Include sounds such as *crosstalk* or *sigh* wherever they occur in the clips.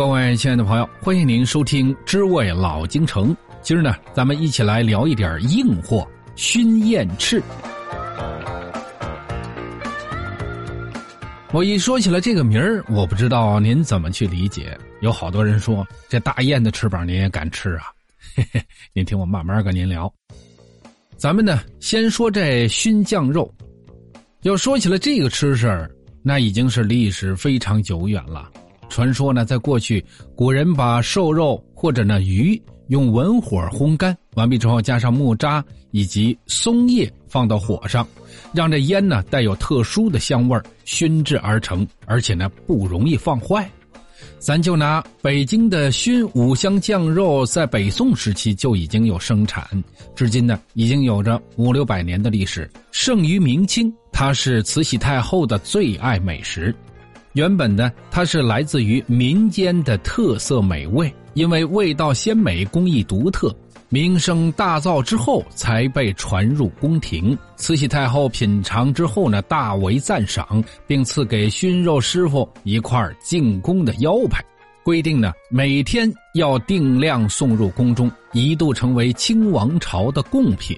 各位亲爱的朋友，欢迎您收听《知味老京城》。今儿呢，咱们一起来聊一点硬货——熏燕翅。我一说起来这个名儿，我不知道您怎么去理解。有好多人说，这大雁的翅膀您也敢吃啊？嘿嘿，您听我慢慢跟您聊。咱们呢，先说这熏酱肉。要说起来这个吃食，那已经是历史非常久远了。传说呢，在过去，古人把瘦肉或者呢鱼用文火烘干完毕之后，加上木渣以及松叶放到火上，让这烟呢带有特殊的香味熏制而成，而且呢不容易放坏。咱就拿北京的熏五香酱肉，在北宋时期就已经有生产，至今呢已经有着五六百年的历史，盛于明清，它是慈禧太后的最爱美食。原本呢，它是来自于民间的特色美味，因为味道鲜美、工艺独特，名声大噪之后才被传入宫廷。慈禧太后品尝之后呢，大为赞赏，并赐给熏肉师傅一块进宫的腰牌，规定呢每天要定量送入宫中，一度成为清王朝的贡品。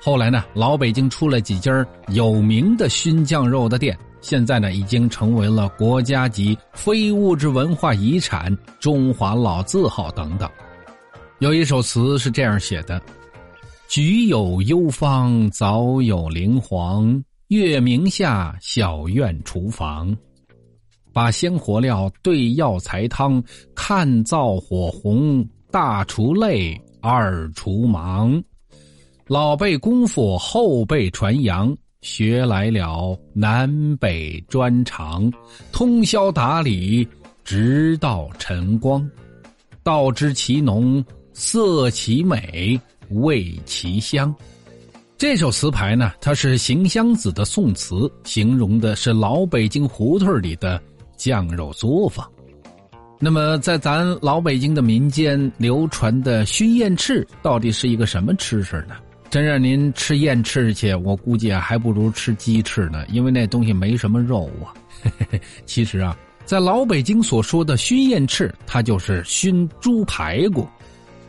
后来呢，老北京出了几家有名的熏酱肉的店。现在呢，已经成为了国家级非物质文化遗产、中华老字号等等。有一首词是这样写的：“菊有幽芳，早有灵黄。月明下，小院厨房。把鲜活料兑药材汤，看灶火红。大厨累，二厨忙。老辈功夫，后辈传扬。”学来了南北专长，通宵打理，直到晨光。道知其浓，色其美，味其香。这首词牌呢，它是邢湘子的宋词，形容的是老北京胡同里的酱肉作坊。那么，在咱老北京的民间流传的熏燕翅，到底是一个什么吃食呢？真让您吃燕翅去，我估计，还不如吃鸡翅呢，因为那东西没什么肉啊。*laughs* 其实啊，在老北京所说的熏燕翅，它就是熏猪排骨，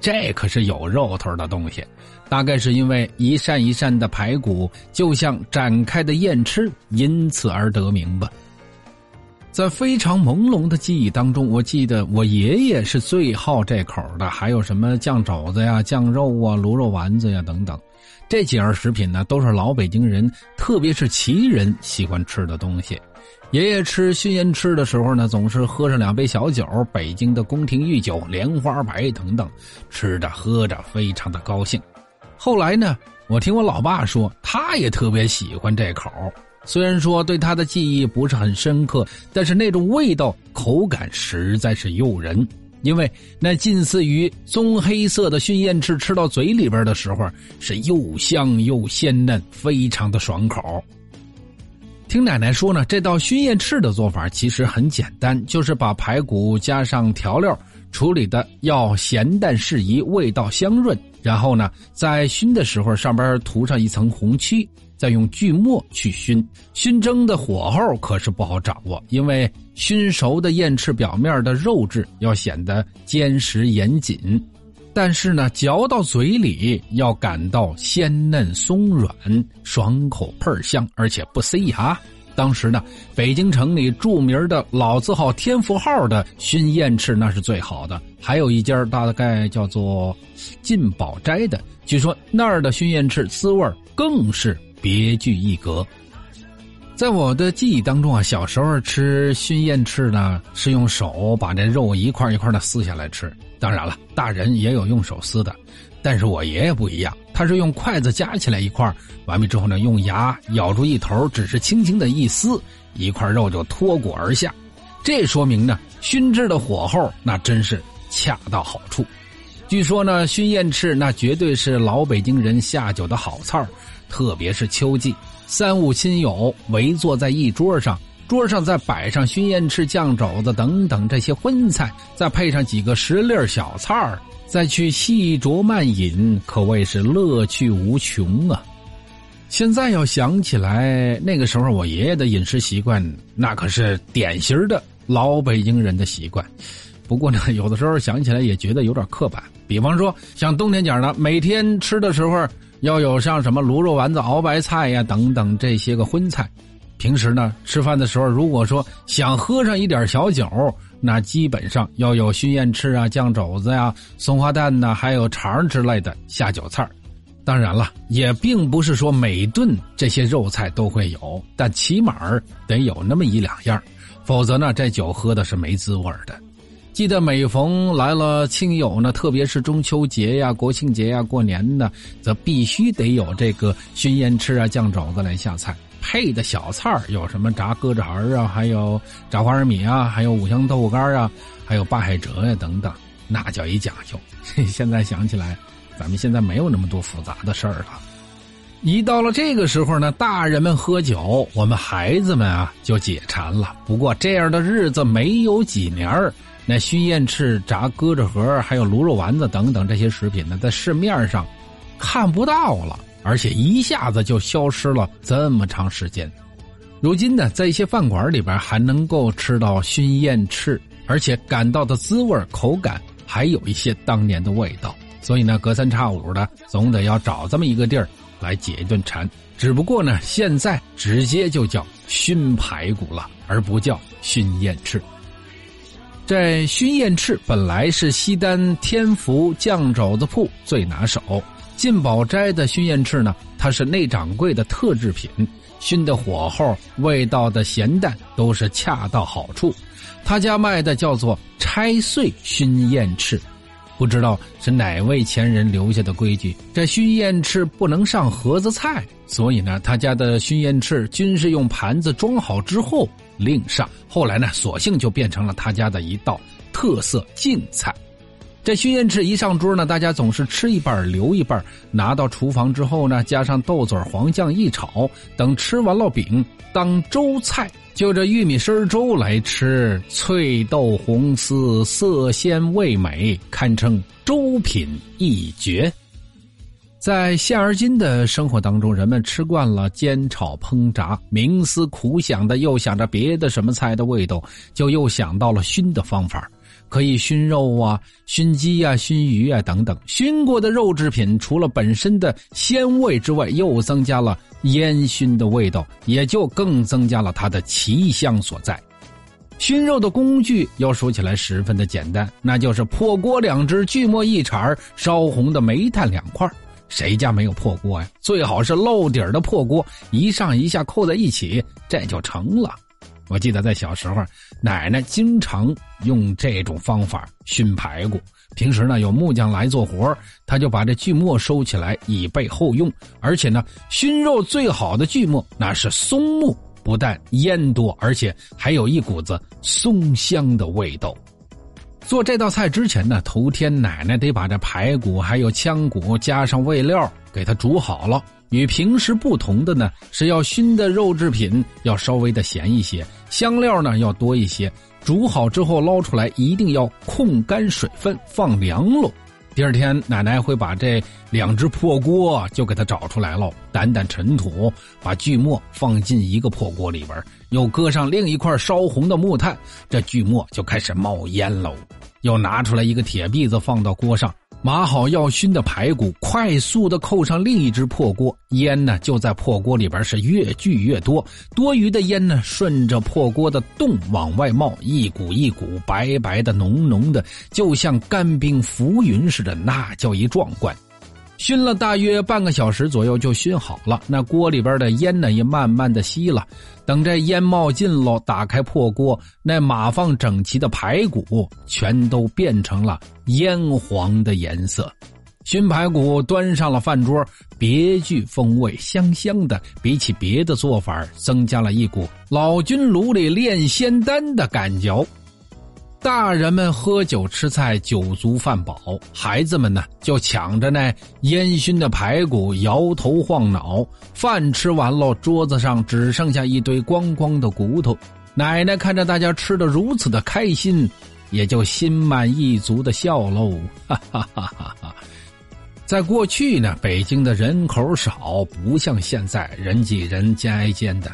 这可是有肉头的东西。大概是因为一扇一扇的排骨就像展开的燕翅，因此而得名吧。在非常朦胧的记忆当中，我记得我爷爷是最好这口的，还有什么酱肘子呀、酱肉啊、卤肉丸子呀等等，这几样食品呢，都是老北京人，特别是旗人喜欢吃的东西。爷爷吃熏烟吃的时候呢，总是喝上两杯小酒，北京的宫廷御酒莲花白等等，吃着喝着非常的高兴。后来呢，我听我老爸说，他也特别喜欢这口。虽然说对他的记忆不是很深刻，但是那种味道、口感实在是诱人。因为那近似于棕黑色的熏燕翅，吃到嘴里边的时候是又香又鲜嫩，非常的爽口。听奶奶说呢，这道熏燕翅的做法其实很简单，就是把排骨加上调料处理的要咸淡适宜，味道香润。然后呢，在熏的时候上边涂上一层红漆。再用锯末去熏，熏蒸的火候可是不好掌握，因为熏熟的燕翅表面的肉质要显得坚实严谨，但是呢，嚼到嘴里要感到鲜嫩松软、爽口倍香，而且不塞牙。当时呢，北京城里著名的老字号天福号的熏燕翅那是最好的，还有一家大概叫做进宝斋的，据说那儿的熏燕翅滋味更是。别具一格，在我的记忆当中啊，小时候吃熏燕翅呢，是用手把这肉一块一块的撕下来吃。当然了，大人也有用手撕的，但是我爷爷不一样，他是用筷子夹起来一块，完毕之后呢，用牙咬住一头，只是轻轻的一撕，一块肉就脱骨而下。这说明呢，熏制的火候那真是恰到好处。据说呢，熏燕翅那绝对是老北京人下酒的好菜儿。特别是秋季，三五亲友围坐在一桌上，桌上再摆上熏燕翅、酱肘子等等这些荤菜，再配上几个十粒小菜儿，再去细酌慢饮，可谓是乐趣无穷啊！现在要想起来，那个时候我爷爷的饮食习惯，那可是典型的老北京人的习惯。不过呢，有的时候想起来也觉得有点刻板。比方说，像冬天讲的，每天吃的时候要有像什么卤肉丸子、熬白菜呀等等这些个荤菜。平时呢，吃饭的时候如果说想喝上一点小酒，那基本上要有熏燕翅啊、酱肘子呀、松花蛋呐，还有肠之类的下酒菜当然了，也并不是说每顿这些肉菜都会有，但起码得有那么一两样，否则呢，这酒喝的是没滋味的。记得每逢来了亲友呢，特别是中秋节呀、国庆节呀、过年呢，则必须得有这个熏烟翅啊、酱肘子来下菜，配的小菜有什么炸鸽子儿啊，还有炸花生米啊，还有五香豆腐干啊，还有八海蜇呀等等，那叫一讲究。现在想起来。咱们现在没有那么多复杂的事儿了。一到了这个时候呢，大人们喝酒，我们孩子们啊就解馋了。不过这样的日子没有几年那熏燕翅、炸鸽子盒，还有卤肉丸子等等这些食品呢，在市面上看不到了，而且一下子就消失了这么长时间。如今呢，在一些饭馆里边还能够吃到熏燕翅，而且感到的滋味、口感还有一些当年的味道。所以呢，隔三差五的总得要找这么一个地儿来解一顿馋。只不过呢，现在直接就叫熏排骨了，而不叫熏燕翅。这熏燕翅本来是西单天福酱肘子铺最拿手，进宝斋的熏燕翅呢，它是内掌柜的特制品，熏的火候、味道的咸淡都是恰到好处。他家卖的叫做拆碎熏燕翅。不知道是哪位前人留下的规矩，这熏燕翅不能上盒子菜，所以呢，他家的熏燕翅均是用盘子装好之后另上。后来呢，索性就变成了他家的一道特色晋菜。这熏燕翅一上桌呢，大家总是吃一半留一半，拿到厨房之后呢，加上豆子黄酱一炒，等吃完了饼当粥菜。就这玉米丝粥来吃，脆豆红丝，色鲜味美，堪称粥品一绝。在现而今的生活当中，人们吃惯了煎炒烹炸，冥思苦想的又想着别的什么菜的味道，就又想到了熏的方法。可以熏肉啊，熏鸡呀，熏鱼啊等等。熏过的肉制品，除了本身的鲜味之外，又增加了烟熏的味道，也就更增加了它的奇香所在。熏肉的工具要说起来十分的简单，那就是破锅两只，锯末一铲，烧红的煤炭两块。谁家没有破锅呀？最好是漏底的破锅，一上一下扣在一起，这就成了。我记得在小时候，奶奶经常用这种方法熏排骨。平时呢，有木匠来做活他就把这锯末收起来以备后用。而且呢，熏肉最好的锯末那是松木，不但烟多，而且还有一股子松香的味道。做这道菜之前呢，头天奶奶得把这排骨还有腔骨加上味料给它煮好了。与平时不同的呢，是要熏的肉制品要稍微的咸一些，香料呢要多一些。煮好之后捞出来，一定要控干水分，放凉喽。第二天，奶奶会把这两只破锅就给它找出来喽，掸掸尘土，把锯末放进一个破锅里边，又搁上另一块烧红的木炭，这锯末就开始冒烟喽。又拿出来一个铁篦子放到锅上。码好要熏的排骨，快速的扣上另一只破锅，烟呢就在破锅里边是越聚越多，多余的烟呢顺着破锅的洞往外冒，一股一股白白的、浓浓的，就像干冰浮云似的，那叫一壮观。熏了大约半个小时左右就熏好了，那锅里边的烟呢也慢慢的熄了。等这烟冒尽喽，打开破锅，那码放整齐的排骨全都变成了烟黄的颜色。熏排骨端上了饭桌，别具风味，香香的，比起别的做法，增加了一股老君炉里炼仙丹的感觉。大人们喝酒吃菜，酒足饭饱；孩子们呢，就抢着那烟熏的排骨，摇头晃脑。饭吃完了，桌子上只剩下一堆光光的骨头。奶奶看着大家吃的如此的开心，也就心满意足的笑喽，哈哈哈哈哈。在过去呢，北京的人口少，不像现在人挤人、肩挨肩的。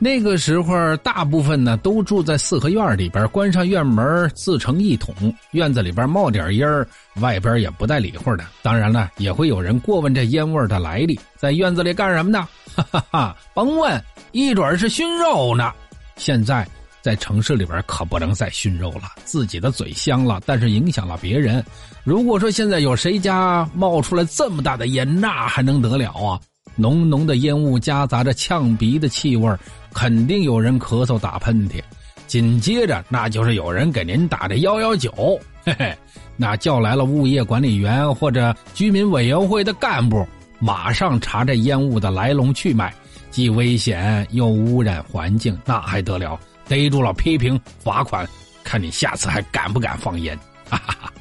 那个时候，大部分呢都住在四合院里边，关上院门自成一统，院子里边冒点烟，外边也不带理会的。当然了，也会有人过问这烟味的来历，在院子里干什么呢？哈哈哈，甭问，一准是熏肉呢。现在在城市里边可不能再熏肉了，自己的嘴香了，但是影响了别人。如果说现在有谁家冒出来这么大的烟，那还能得了啊？浓浓的烟雾夹杂着呛鼻的气味，肯定有人咳嗽打喷嚏。紧接着，那就是有人给您打的幺幺九，*laughs* 嘿嘿，那叫来了物业管理员或者居民委员会的干部，马上查这烟雾的来龙去脉，既危险又污染环境，那还得了？逮住了批评罚款，看你下次还敢不敢放烟！哈 *laughs* 哈哈。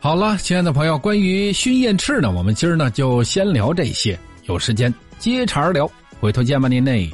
好了，亲爱的朋友，关于熏燕翅呢，我们今儿呢就先聊这些。有时间接茬聊，回头见吧，您嘞。